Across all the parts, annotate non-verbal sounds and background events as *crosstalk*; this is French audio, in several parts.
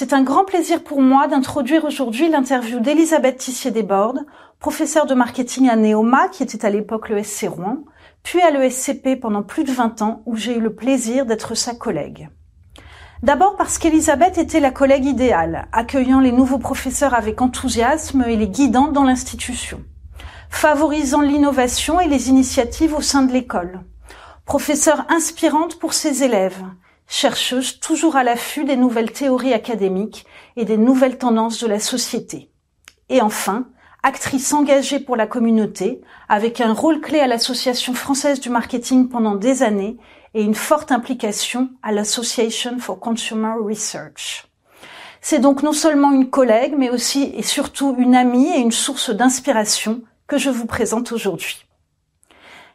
C'est un grand plaisir pour moi d'introduire aujourd'hui l'interview d'Elisabeth Tissier-Desbordes, professeure de marketing à Neoma, qui était à l'époque le SC Rouen, puis à l'ESCP pendant plus de 20 ans, où j'ai eu le plaisir d'être sa collègue. D'abord parce qu'Elisabeth était la collègue idéale, accueillant les nouveaux professeurs avec enthousiasme et les guidant dans l'institution, favorisant l'innovation et les initiatives au sein de l'école, professeure inspirante pour ses élèves, chercheuse toujours à l'affût des nouvelles théories académiques et des nouvelles tendances de la société. Et enfin, actrice engagée pour la communauté, avec un rôle clé à l'Association française du marketing pendant des années et une forte implication à l'Association for Consumer Research. C'est donc non seulement une collègue, mais aussi et surtout une amie et une source d'inspiration que je vous présente aujourd'hui.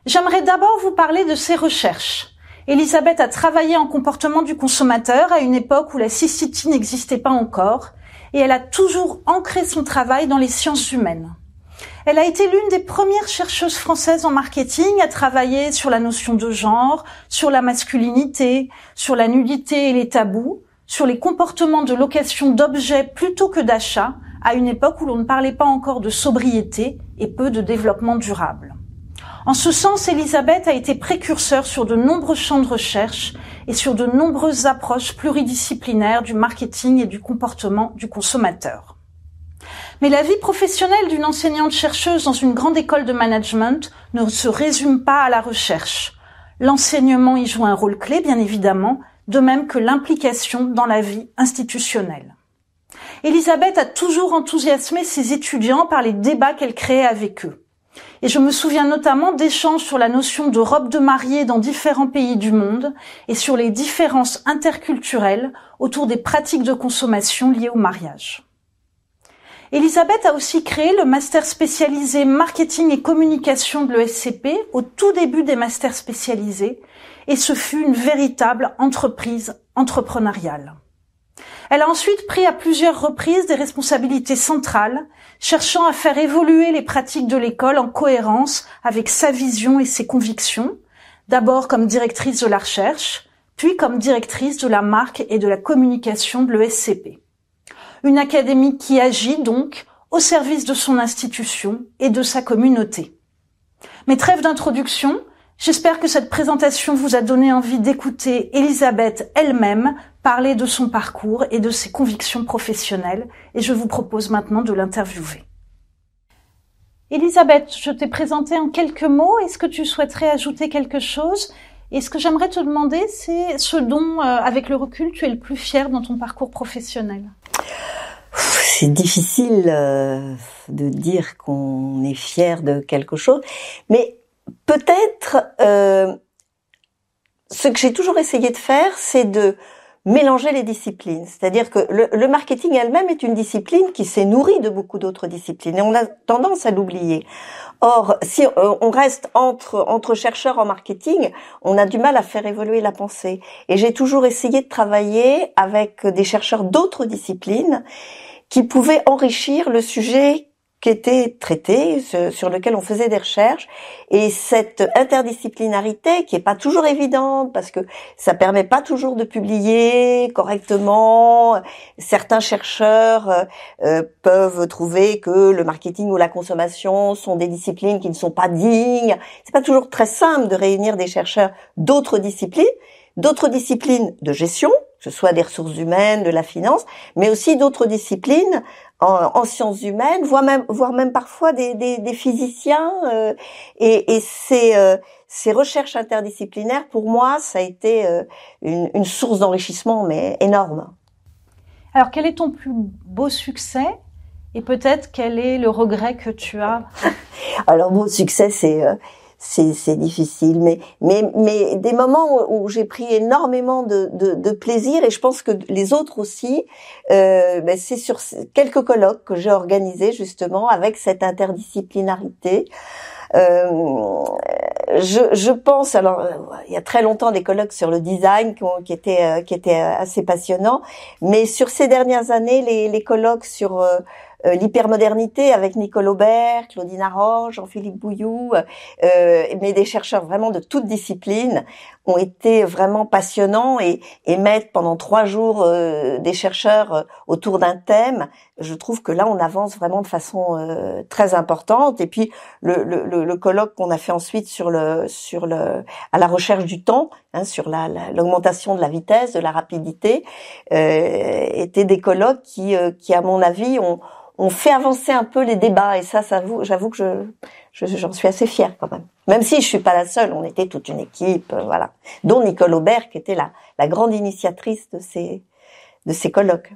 J'aimerais d'abord vous parler de ses recherches, Elisabeth a travaillé en comportement du consommateur à une époque où la CCT n'existait pas encore et elle a toujours ancré son travail dans les sciences humaines. Elle a été l'une des premières chercheuses françaises en marketing à travailler sur la notion de genre, sur la masculinité, sur la nudité et les tabous, sur les comportements de location d'objets plutôt que d'achat, à une époque où l'on ne parlait pas encore de sobriété et peu de développement durable. En ce sens, Elisabeth a été précurseur sur de nombreux champs de recherche et sur de nombreuses approches pluridisciplinaires du marketing et du comportement du consommateur. Mais la vie professionnelle d'une enseignante chercheuse dans une grande école de management ne se résume pas à la recherche. L'enseignement y joue un rôle clé, bien évidemment, de même que l'implication dans la vie institutionnelle. Elisabeth a toujours enthousiasmé ses étudiants par les débats qu'elle créait avec eux. Et je me souviens notamment d'échanges sur la notion de robe de mariée dans différents pays du monde et sur les différences interculturelles autour des pratiques de consommation liées au mariage. Elisabeth a aussi créé le master spécialisé marketing et communication de l'ESCP au tout début des masters spécialisés et ce fut une véritable entreprise entrepreneuriale. Elle a ensuite pris à plusieurs reprises des responsabilités centrales, cherchant à faire évoluer les pratiques de l'école en cohérence avec sa vision et ses convictions, d'abord comme directrice de la recherche, puis comme directrice de la marque et de la communication de l'ESCP. Une académie qui agit donc au service de son institution et de sa communauté. Mais trêve d'introduction, J'espère que cette présentation vous a donné envie d'écouter Elisabeth elle-même parler de son parcours et de ses convictions professionnelles et je vous propose maintenant de l'interviewer. Elisabeth, je t'ai présenté en quelques mots. Est-ce que tu souhaiterais ajouter quelque chose? Et ce que j'aimerais te demander, c'est ce dont, euh, avec le recul, tu es le plus fier dans ton parcours professionnel? C'est difficile euh, de dire qu'on est fier de quelque chose, mais peut-être euh, ce que j'ai toujours essayé de faire, c'est de mélanger les disciplines. C'est-à-dire que le, marketing elle-même est une discipline qui s'est nourrie de beaucoup d'autres disciplines et on a tendance à l'oublier. Or, si euh, on reste entre entre chercheurs en marketing, on a du mal à faire évoluer la pensée. Et j'ai toujours essayé de travailler avec des chercheurs d'autres disciplines qui pouvaient enrichir le sujet qui était traité, sur lequel on faisait des recherches. Et cette interdisciplinarité, qui est pas toujours évidente, parce que ça permet pas toujours de publier correctement. Certains chercheurs euh, euh, peuvent trouver que le marketing ou la consommation sont des disciplines qui ne sont pas dignes. C'est pas toujours très simple de réunir des chercheurs d'autres disciplines, d'autres disciplines de gestion, que ce soit des ressources humaines, de la finance, mais aussi d'autres disciplines en, sciences humaines, voire même, voire même parfois des, des, des physiciens. Euh, et, et ces, euh, ces recherches interdisciplinaires, pour moi, ça a été euh, une, une source d'enrichissement, mais énorme. Alors, quel est ton plus beau succès? Et peut-être quel est le regret que tu as? *laughs* Alors, mon succès, c'est c'est difficile, mais mais mais des moments où, j'ai pris énormément de, de, de, plaisir et je pense que les autres aussi, euh, ben c'est sur quelques colloques que j'ai organisés justement avec cette interdisciplinarité. Euh, je, je, pense, alors euh, il y a très longtemps des colloques sur le design qui, qui étaient euh, qui étaient assez passionnants, mais sur ces dernières années, les, les colloques sur euh, l'hypermodernité avec Nicole Aubert, Claudine Arroge, Jean-Philippe Bouillou, euh, mais des chercheurs vraiment de toutes disciplines ont été vraiment passionnants et, et pendant trois jours des chercheurs autour d'un thème. Je trouve que là, on avance vraiment de façon très importante. Et puis le, le, le colloque qu'on a fait ensuite sur le sur le à la recherche du temps, hein, sur la l'augmentation de la vitesse, de la rapidité, euh, étaient des colloques qui, euh, qui à mon avis, ont, ont fait avancer un peu les débats. Et ça, ça j'avoue que je, j'en suis assez fière quand même. Même si je suis pas la seule, on était toute une équipe, euh, voilà, dont Nicole Aubert qui était la, la grande initiatrice de ces de ces colloques.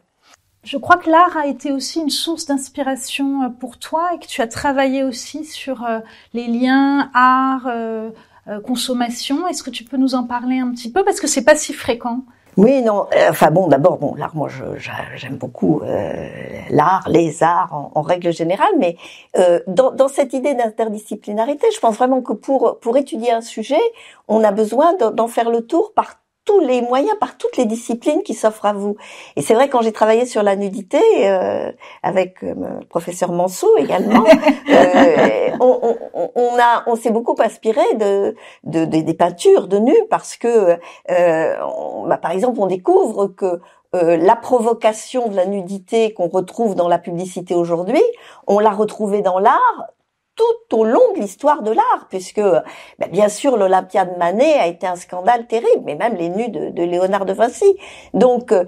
Je crois que l'art a été aussi une source d'inspiration euh, pour toi et que tu as travaillé aussi sur les liens art, consommation. Est-ce que tu peux nous en parler un petit peu? Parce que c'est pas si fréquent oui, non. Euh, enfin bon, d'abord, bon, l'art, moi, j'aime beaucoup euh, l'art, les arts en, règle générale, mais euh, dans, dans, cette idée d'interdisciplinarité, je pense vraiment que pour pour étudier un sujet, on a besoin d'en faire le tour par tous les moyens, par toutes les disciplines qui s'offrent à vous. Et c'est vrai quand j'ai travaillé sur la nudité euh, avec euh, le professeur Manceau également, *laughs* euh, on, on, on, a, on s'est beaucoup inspiré de, de, des peintures de nus parce que, euh, bah, par exemple, on découvre que euh, la provocation de la nudité qu'on retrouve dans la publicité aujourd'hui, on l'a retrouvée dans l'art tout au long de l'histoire de l'art, puisque ben, bien sûr l'Olympiade Manet a été un scandale terrible, mais même les nus de, Léonard de Vinci. Donc euh,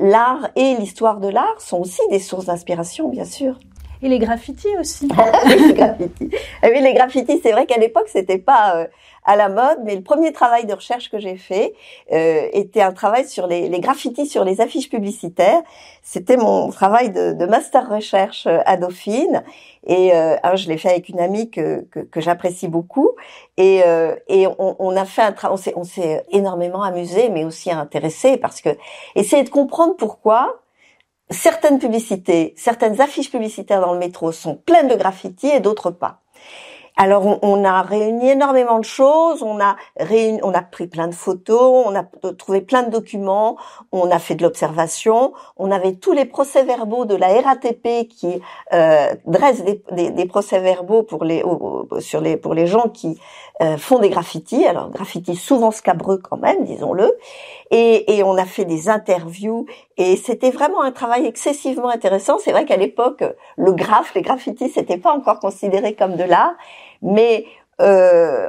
l'art et l'histoire de l'art sont aussi des sources d'inspiration, bien sûr. Et les graffitis aussi. *laughs* les graffitis. Ah oui, les graffitis, c'est vrai qu'à l'époque, c'était pas euh, à la mode, mais le premier travail de recherche que j'ai fait euh, était un travail sur les, les, graffitis sur les affiches publicitaires. C'était mon travail de, de, master recherche euh, à Dauphine. Et euh, je l'ai fait avec une amie que, que, que j'apprécie beaucoup. Et, euh, et on, on, a fait un travail, on s'est énormément amusé, mais aussi intéressé parce que essayer de comprendre pourquoi certaines publicités, certaines affiches publicitaires dans le métro sont pleines de graffitis et d'autres pas. Alors on, a réuni énormément de choses, on a on a pris plein de photos, on a trouvé plein de documents, on a fait de l'observation, on avait tous les procès-verbaux de la RATP qui euh, dresse des, procès-verbaux pour les sur les pour les gens qui euh, font des graffitis. Alors graffitis souvent scabreux quand même, disons-le. Et, et on a fait des interviews et c'était vraiment un travail excessivement intéressant. C'est vrai qu'à l'époque, le graphe, les graffitis, c'était pas encore considéré comme de l'art mais euh,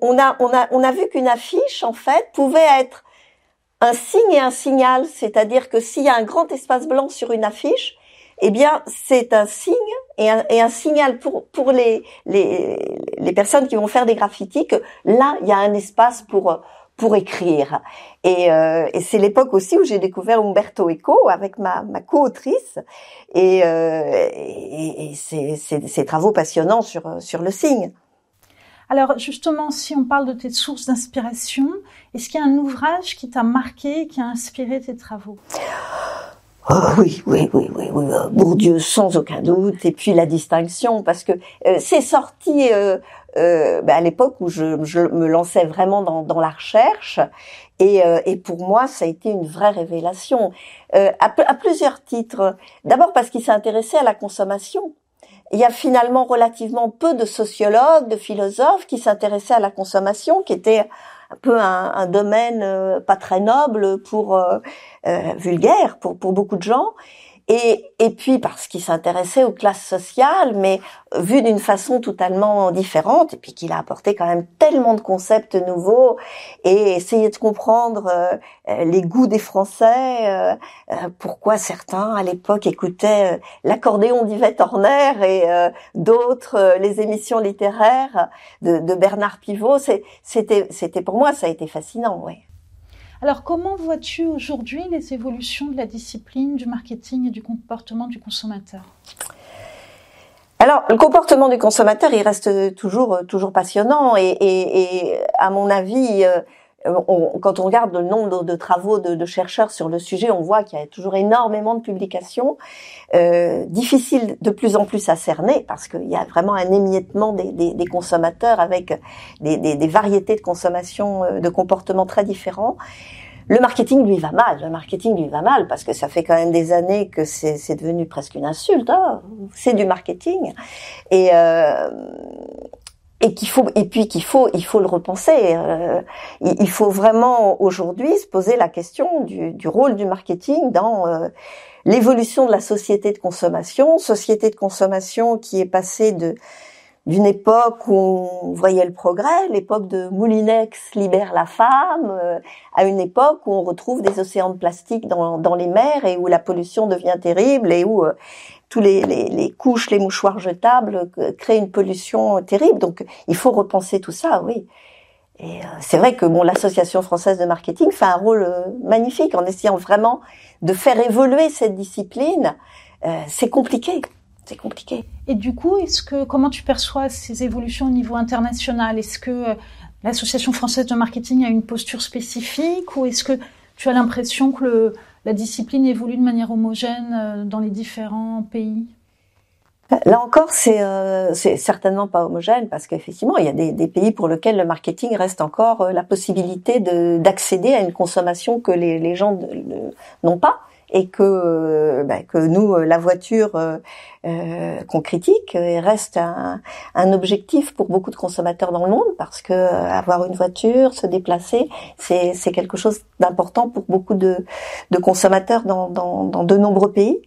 on, a, on, a, on a vu qu'une affiche, en fait, pouvait être un signe et un signal, c'est-à-dire que s'il y a un grand espace blanc sur une affiche, eh bien, c'est un signe et un, signal pour, pour les, les, les personnes qui vont faire des graffitis que là, il y a un espace pour, pour écrire. Et, euh, et c'est l'époque aussi où j'ai découvert Umberto Eco avec ma, ma co-autrice et, euh, et, et ses, travaux passionnants sur, sur le signe. Alors justement, si on parle de tes sources d'inspiration, est-ce qu'il y a un ouvrage qui t'a marqué, qui a inspiré tes travaux? Oh, oui, oui, oui, oui, oui, Bourdieu sans aucun doute. Et puis la distinction, parce que euh, c'est sorti euh, euh, bah, à l'époque où je, je, me lançais vraiment dans, dans la recherche. Et, euh, et, pour moi, ça a été une vraie révélation euh, à, à, plusieurs titres. D'abord parce qu'il s'est intéressé à la consommation. Il y a finalement relativement peu de sociologues, de philosophes qui s'intéressaient à la consommation, qui était un peu un, un domaine euh, pas très noble pour euh, vulgaire pour, pour beaucoup de gens. Et, et puis parce qu'il s'intéressait aux classes sociales, mais vu d'une façon totalement différente, et puis qu'il a apporté quand même tellement de concepts nouveaux, et essayer de comprendre euh, les goûts des Français, euh, euh, pourquoi certains à l'époque écoutaient l'accordéon d'Yvette Horner et d'autres les émissions littéraires de, de Bernard Pivot. C'était pour moi ça a été fascinant, ouais. Alors comment vois-tu aujourd'hui les évolutions de la discipline du marketing et du comportement du consommateur? Alors, le comportement du consommateur, il reste toujours toujours passionnant et, et, et à mon avis, euh, on, quand on regarde le nombre de, travaux de, chercheurs sur le sujet, on voit qu'il y a toujours énormément de publications, euh, difficiles de plus en plus à cerner parce qu'il y a vraiment un émiettement des consommateurs avec des, des, variétés de consommation, euh, de comportements très différents. Le marketing lui va mal. Le marketing lui va mal parce que ça fait quand même des années que c'est devenu presque une insulte. Hein. C'est du marketing et euh, et qu'il faut et puis qu'il faut il faut le repenser. Euh, il faut vraiment aujourd'hui se poser la question du, du rôle du marketing dans euh, l'évolution de la société de consommation, société de consommation qui est passée de d'une époque où on voyait le progrès, l'époque de Moulinex libère la femme, euh, à une époque où on retrouve des océans de plastique dans, dans les mers et où la pollution devient terrible et où tous les, les, couches, les mouchoirs jetables euh, créent une pollution terrible. Donc il faut repenser tout ça, oui. Et euh, c'est vrai que bon, l'association française de marketing fait un rôle euh, magnifique en essayant vraiment de faire évoluer cette discipline. c'est compliqué, c'est compliqué. Et du coup, est-ce que comment tu perçois ces évolutions au niveau international? Est-ce que l'association française de marketing a une posture spécifique ou est-ce que tu as l'impression que le, la discipline évolue de manière homogène euh, dans les différents pays? Là encore, c'est euh, certainement pas homogène parce qu'effectivement, il y a des, pays pour lesquels le marketing reste encore euh, la possibilité d'accéder à une consommation que les gens n'ont pas et que euh, ben, que nous la voiture euh, qu'on critique reste un, un, objectif pour beaucoup de consommateurs dans le monde parce que avoir une voiture, se déplacer, c'est quelque chose d'important pour beaucoup de, de consommateurs dans, dans, dans de nombreux pays.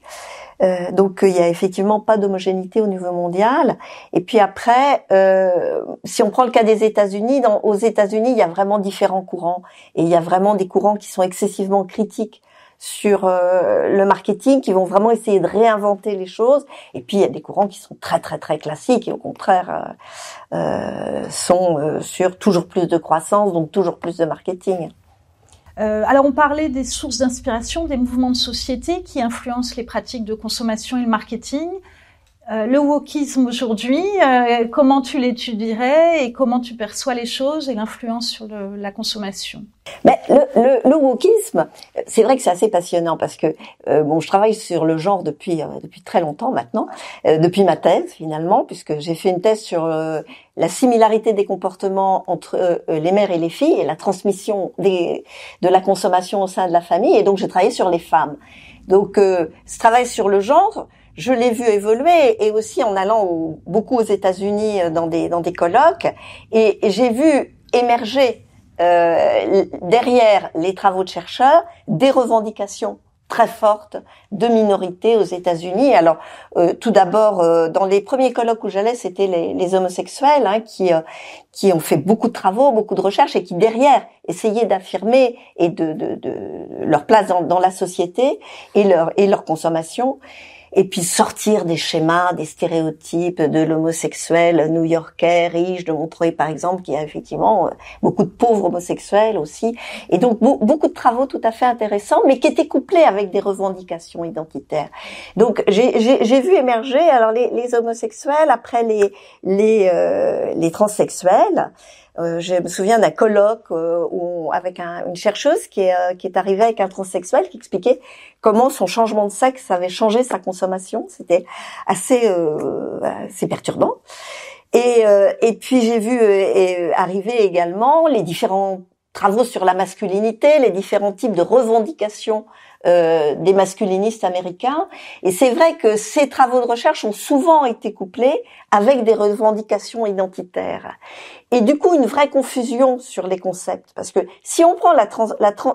Euh, donc il y a effectivement pas d'homogénéité au niveau mondial. Et puis après, euh, si on prend le cas des États-Unis, aux États-Unis il y a vraiment différents courants et il y a vraiment des courants qui sont excessivement critiques sur euh, le marketing, qui vont vraiment essayer de réinventer les choses. Et puis il y a des courants qui sont très très très classiques et au contraire euh, euh sont sur toujours plus de croissance, donc toujours plus de marketing. Alors on parlait des sources d'inspiration, des mouvements de société qui influencent les pratiques de consommation et le marketing. Euh, le wokisme aujourd'hui, euh, comment tu l'étudierais et comment tu perçois les choses et l'influence sur le, la consommation? Mais le, le, le wokisme, c'est vrai que c'est assez passionnant parce que euh, bon, je travaille sur le genre depuis depuis très longtemps maintenant, depuis ma thèse finalement, puisque j'ai fait une thèse sur la similarité des comportements entre les mères et les filles et la transmission des, de la consommation au sein de la famille, et donc j'ai travaillé sur les femmes. Donc ce travail sur le genre je l'ai vu évoluer et aussi en allant beaucoup aux États-Unis euh, dans des dans des colloques et, j'ai vu émerger euh, derrière les travaux de chercheurs des revendications très fortes de minorités aux États-Unis. Alors, euh, tout d'abord, euh, dans les premiers colloques où j'allais, c'était les, les, homosexuels hein, qui qui ont fait beaucoup de travaux, beaucoup de recherches et qui derrière essayaient d'affirmer et de, de, de, leur place dans, dans la société et leur et leur consommation et puis sortir des schémas, des stéréotypes de l'homosexuel new-yorkais, riche, de Montreuil par exemple, qui a effectivement euh, beaucoup de pauvres homosexuels aussi, et donc beaucoup de travaux tout à fait intéressants, mais qui étaient couplés avec des revendications identitaires. Donc j'ai vu émerger alors les, les, homosexuels après les les, euh, les transsexuels. Euh, je me souviens d'un colloque euh, où, avec un, une chercheuse qui est, euh, qui est arrivée avec un transsexuel qui expliquait comment son changement de sexe avait changé sa consommation. C'était assez, assez perturbant. Et, et puis j'ai vu arriver également les différents travaux sur la masculinité, les différents types de revendications euh, des masculinistes américains. Et c'est vrai que ces travaux de recherche ont souvent été couplés avec des revendications identitaires. Et du coup, une vraie confusion sur les concepts. Parce que si on prend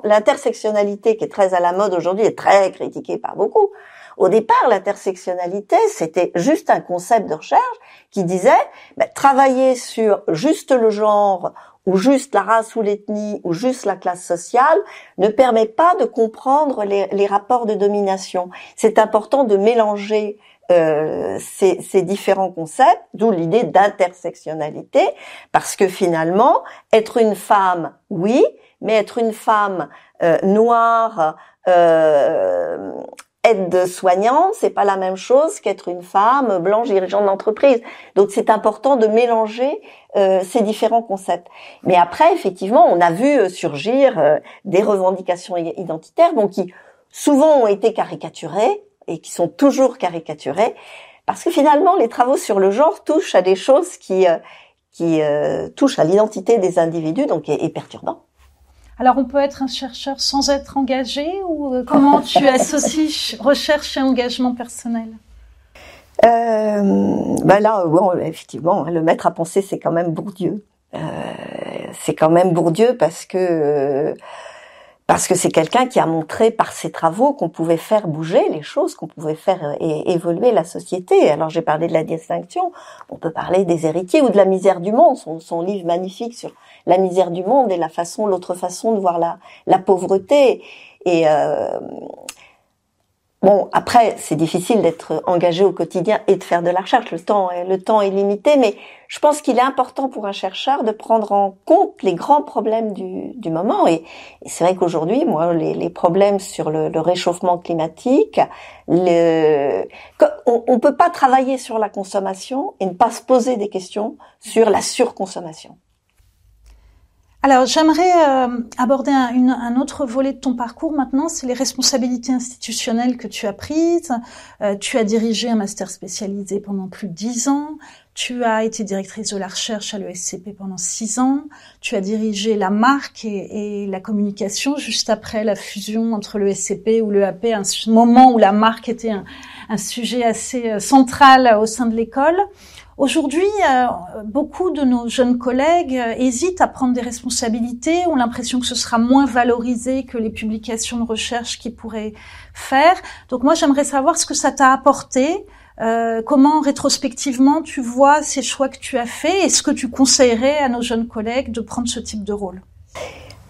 l'intersectionnalité, qui est très à la mode aujourd'hui et très critiquée par beaucoup, au départ, l'intersectionnalité, c'était juste un concept de recherche qui disait bah, travailler sur juste le genre ou juste la race ou l'ethnie, ou juste la classe sociale, ne permet pas de comprendre les, rapports de domination. C'est important de mélanger euh, ces, ces, différents concepts, d'où l'idée d'intersectionnalité, parce que finalement, être une femme, oui, mais être une femme euh, noire, euh, aide-soignant, c'est pas la même chose qu'être une femme blanche dirigeante d'entreprise. Donc c'est important de mélanger euh, ces différents concepts. Mais après, effectivement, on a vu euh, surgir euh, des revendications identitaires, donc qui souvent ont été caricaturées et qui sont toujours caricaturées, parce que finalement, les travaux sur le genre touchent à des choses qui qui touchent à l'identité des individus, donc est, est perturbant. Alors on peut être un chercheur sans être engagé ou euh, comment tu associes *laughs* recherche et engagement personnel? Euh, ben là, bon, effectivement, le maître à penser, c'est quand même Bourdieu. Euh, c'est quand même Bourdieu parce que parce que c'est quelqu'un qui a montré par ses travaux qu'on pouvait faire bouger les choses, qu'on pouvait faire évoluer la société. Alors j'ai parlé de la distinction, on peut parler des héritiers ou de la misère du monde, son, son livre magnifique sur la misère du monde et la façon, l'autre façon de voir la, la pauvreté. Et euh, Bon, après, c'est difficile d'être engagé au quotidien et de faire de la recherche. Le temps, le temps est limité, mais je pense qu'il est important pour un chercheur de prendre en compte les grands problèmes du, du moment. Et, c'est vrai qu'aujourd'hui, moi, les, les, problèmes sur le, le réchauffement climatique, le, on, on peut pas travailler sur la consommation et ne pas se poser des questions sur la surconsommation. Alors j'aimerais euh, aborder un, un, autre volet de ton parcours maintenant, c'est les responsabilités institutionnelles que tu as prises. Euh, tu as dirigé un master spécialisé pendant plus de dix ans. Tu as été directrice de la recherche à l'ESCP pendant six ans. Tu as dirigé la marque et, et la communication juste après la fusion entre l'ESCP ou l'EAP, un moment où la marque était un, un sujet assez euh, central au sein de l'école. Aujourd'hui, euh, beaucoup de nos jeunes collègues euh, hésitent à prendre des responsabilités, ont l'impression que ce sera moins valorisé que les publications de recherche qu'ils pourraient faire. Donc moi, j'aimerais savoir ce que ça t'a apporté, euh, comment rétrospectivement tu vois ces choix que tu as faits et ce que tu conseillerais à nos jeunes collègues de prendre ce type de rôle?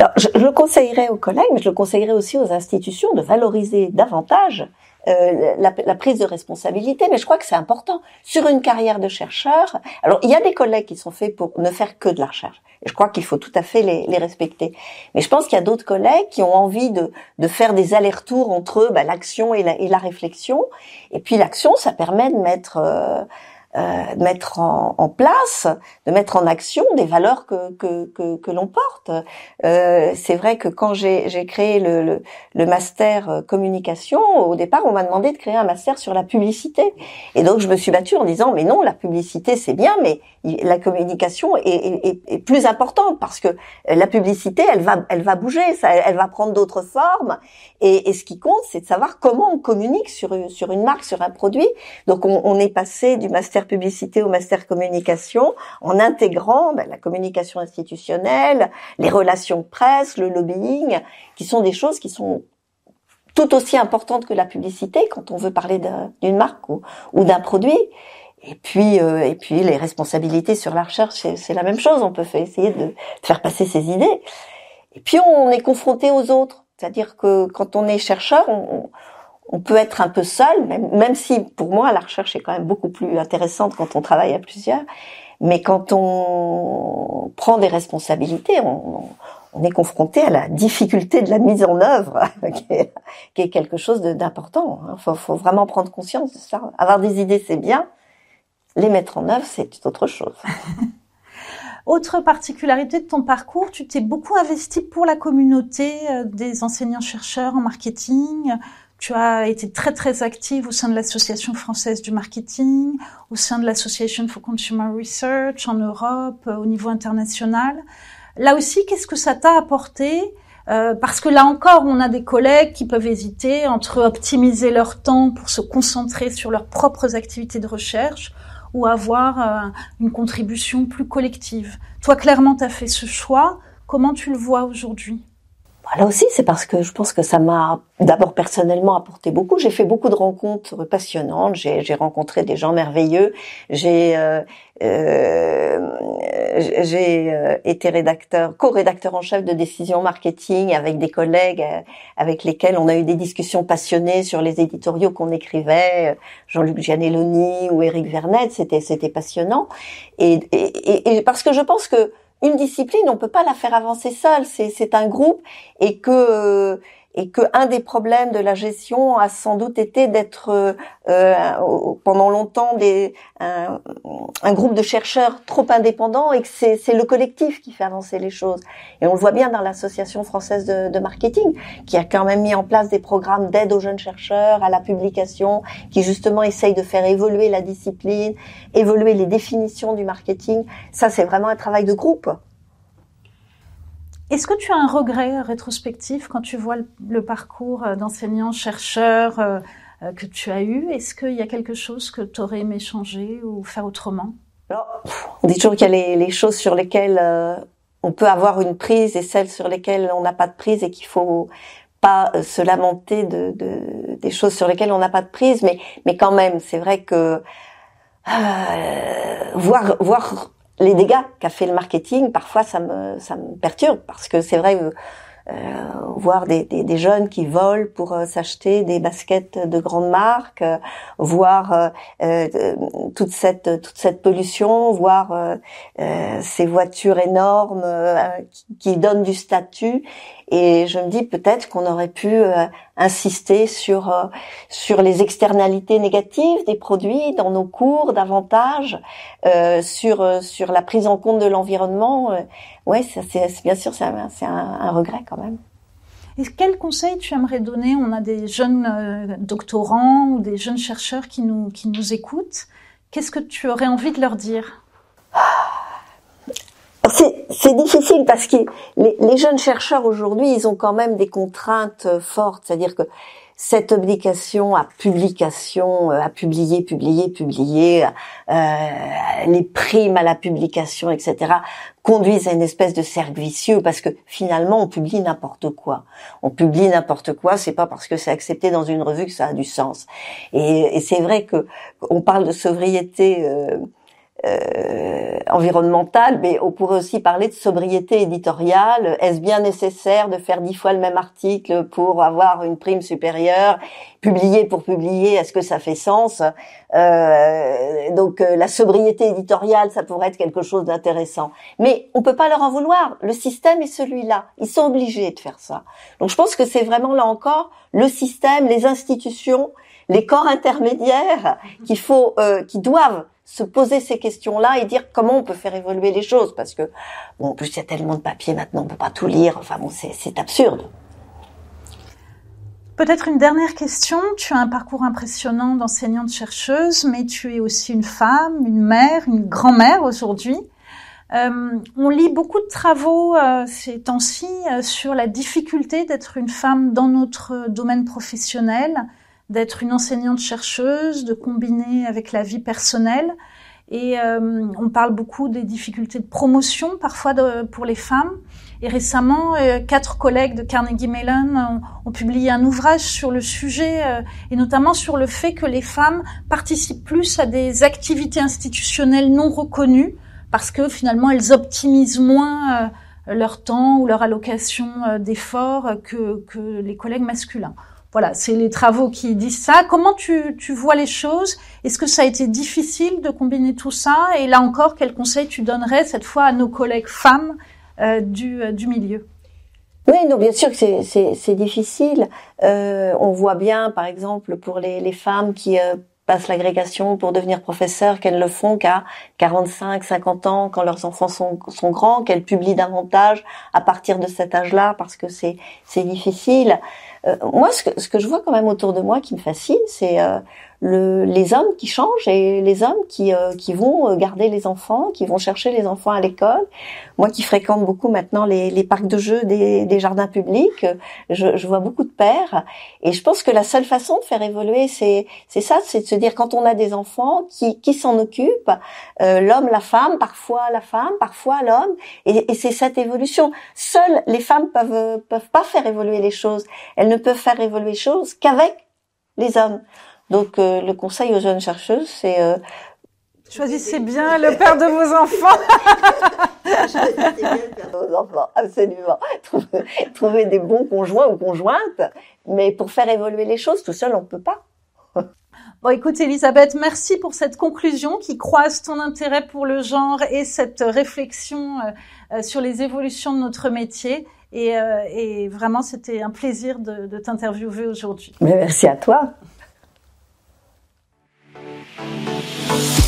Alors, je, je le conseillerais aux collègues, mais je le conseillerais aussi aux institutions de valoriser davantage euh, la, la, prise de responsabilité, mais je crois que c'est important. Sur une carrière de chercheur, alors il y a des collègues qui sont faits pour ne faire que de la recherche, je crois qu'il faut tout à fait les, les respecter. Mais je pense qu'il y a d'autres collègues qui ont envie de, de faire des allers-retours entre bah, l'action et la, et la, réflexion, et puis l'action, ça permet de mettre... Euh, euh, de mettre en, en, place, de mettre en action des valeurs que que, que, que l'on porte. Euh, c'est vrai que quand j'ai créé le, le, le, master euh, communication, au départ, on m'a demandé de créer un master sur la publicité. Et donc, je me suis battue en disant, mais non, la publicité, c'est bien, mais la communication est, est, est, plus importante parce que la publicité, elle va, elle va bouger, ça, elle va prendre d'autres formes. Et, et, ce qui compte, c'est de savoir comment on communique sur, sur une marque, sur un produit. Donc, on, on est passé du master publicité au master communication en intégrant ben, la communication institutionnelle, les relations presse, le lobbying, qui sont des choses qui sont tout aussi importantes que la publicité quand on veut parler d'une marque ou, d'un produit. Et puis, euh, et puis les responsabilités sur la recherche, c'est la même chose. On peut essayer de, faire passer ses idées. Et puis on est confronté aux autres. C'est-à-dire que quand on est chercheur, on, on peut être un peu seul, même, même, si pour moi la recherche est quand même beaucoup plus intéressante quand on travaille à plusieurs. Mais quand on prend des responsabilités, on, est confronté à la difficulté de la mise en œuvre, *laughs* qui, est, quelque chose d'important. Il hein. faut, faut, vraiment prendre conscience de ça. Avoir des idées, c'est bien. Les mettre en œuvre, c'est autre chose. *laughs* Autre particularité de ton parcours, tu t'es beaucoup investi pour la communauté euh, des enseignants-chercheurs en marketing, tu as été très très active au sein de l'Association française du marketing, au sein de l'Association for Consumer Research en Europe, euh, au niveau international. Là aussi, qu'est-ce que ça t'a apporté? Euh, Parce que là encore, on a des collègues qui peuvent hésiter entre optimiser leur temps pour se concentrer sur leurs propres activités de recherche ou avoir euh, une contribution plus collective. Toi, clairement, tu as fait ce choix. Comment tu le vois aujourd'hui? Là aussi, c'est parce que je pense que ça m'a d'abord personnellement apporté beaucoup. J'ai fait beaucoup de rencontres passionnantes. J'ai rencontré des gens merveilleux. J'ai euh, euh, j'ai euh, été rédacteur, co-rédacteur en chef de décision marketing avec des collègues euh, avec lesquels on a eu des discussions passionnées sur les éditoriaux qu'on écrivait. Jean-Luc Gianelloni ou Éric Vernet, c'était c'était passionnant. Et, et, et parce que je pense que une discipline, on peut pas la faire avancer seule. C'est un groupe et que et que un des problèmes de la gestion a sans doute été d'être euh, euh pendant longtemps des, un, un, groupe de chercheurs trop indépendants et que c'est le collectif qui fait avancer les choses. Et on le voit bien dans l'association française de, de, marketing, qui a quand même mis en place des programmes d'aide aux jeunes chercheurs, à la publication, qui justement essayent de faire évoluer la discipline, évoluer les définitions du marketing. Ça, c'est vraiment un travail de groupe. Est-ce que tu as un regret rétrospectif quand tu vois le, parcours d'enseignant-chercheur que tu as eu? Est-ce qu'il y a quelque chose que tu aurais aimé changer ou faire autrement? On dit toujours qu'il y a les, choses sur lesquelles on peut avoir une prise et celles sur lesquelles on n'a pas de prise et qu'il faut pas se lamenter de, des choses sur lesquelles on n'a pas de prise, mais mais quand même, c'est vrai que euh, voir voir les dégâts qu'a fait le marketing, parfois ça me ça me perturbe parce que c'est vrai euh, voir des, des, des, jeunes qui volent pour euh, s'acheter des baskets de grandes marques, euh, voir euh, toute cette toute cette pollution, voir ces voitures énormes qui, qui, donnent du statut. Et je me dis peut-être qu'on aurait pu insister sur sur les externalités négatives des produits dans nos cours davantage, sur sur la prise en compte de l'environnement ouais, c'est bien sûr, c'est un, un, regret quand même. Et quel conseil tu aimerais donner? On a des jeunes euh, doctorants ou des jeunes chercheurs qui nous, qui nous écoutent. Qu'est-ce que tu aurais envie de leur dire? C'est difficile parce que les, les jeunes chercheurs aujourd'hui, ils ont quand même des contraintes fortes. C'est-à-dire que cette obligation à publication, euh, à publier, publier, publier, euh, les primes à la publication, etc., conduisent à une espèce de cercle vicieux parce que finalement on publie n'importe quoi. On publie n'importe quoi, c'est pas parce que c'est accepté dans une revue que ça a du sens. Et, et c'est vrai que on parle de sobriété. Euh, euh, environnementale, mais on pourrait aussi parler de sobriété éditoriale. Est-ce bien nécessaire de faire dix fois le même article pour avoir une prime supérieure Publier pour publier, est-ce que ça fait sens? Euh, Donc euh, la sobriété éditoriale, ça pourrait être quelque chose d'intéressant. Mais on peut pas leur en vouloir. Le système est celui-là. Ils sont obligés de faire ça. Donc je pense que c'est vraiment là encore le système, les institutions, les corps intermédiaires qu'il faut, euh, qui doivent se poser ces questions-là et dire comment on peut faire évoluer les choses parce que bon en plus il y a tellement de papiers maintenant on peut pas tout lire enfin bon c'est absurde. Peut-être une dernière question. Tu as un parcours impressionnant d'enseignante chercheuse, mais tu es aussi une femme, une mère, une grand-mère aujourd'hui. Euh, on lit beaucoup de travaux euh, ces temps-ci euh, sur la difficulté d'être une femme dans notre domaine professionnel, d'être une enseignante chercheuse, de combiner avec la vie personnelle. Et euh, on parle beaucoup des difficultés de promotion parfois pour les femmes. Et récemment, euh, quatre collègues de Carnegie Mellon ont, publié un ouvrage sur le sujet euh, et notamment sur le fait que les femmes participent plus à des activités institutionnelles non reconnues parce que finalement elles optimisent moins leur temps ou leur allocation d'efforts que, que les collègues masculins. Voilà, c'est les travaux qui disent ça. Comment tu, tu vois les choses? Est-ce que ça a été difficile de combiner tout ça? Et là encore, quel conseil tu donnerais cette fois à nos collègues femmes euh, du, euh, du milieu? Oui, non, bien sûr que c'est difficile. Euh, on voit bien, par exemple, pour les, les femmes qui euh, passent l'agrégation pour devenir professeurs, qu'elles le font qu'à 45, 50 ans, quand leurs enfants sont, sont grands, qu'elles publient davantage à partir de cet âge-là, parce que c'est difficile. Euh, moi, ce que, ce que je vois quand même autour de moi qui me fascine, c'est euh, le, les hommes qui changent et les hommes qui, euh, qui vont garder les enfants, qui vont chercher les enfants à l'école. Moi qui fréquente beaucoup maintenant les, les parcs de jeux des, des jardins publics, je, je, vois beaucoup de pères et je pense que la seule façon de faire évoluer, c'est ça, c'est de se dire quand on a des enfants, qui, qui s'en occupe, l'homme, la femme, parfois la femme, parfois l'homme, et, et c'est cette évolution. Seules les femmes peuvent peuvent pas faire évoluer les choses. Elles ne peuvent faire évoluer les choses qu'avec les hommes. Donc euh, le conseil aux jeunes chercheuses, c'est euh, Choisissez bien le père de vos enfants. Choisissez bien le père de vos enfants, absolument. Trouver, des bons conjoints ou conjointes, mais pour faire évoluer les choses, tout seul, on ne peut pas. Bon, écoute, Elisabeth, merci pour cette conclusion qui croise ton intérêt pour le genre et cette réflexion euh, sur les évolutions de notre métier. Et, euh, et vraiment, c'était un plaisir de, de t'interviewer aujourd'hui. Merci à toi. Thank you.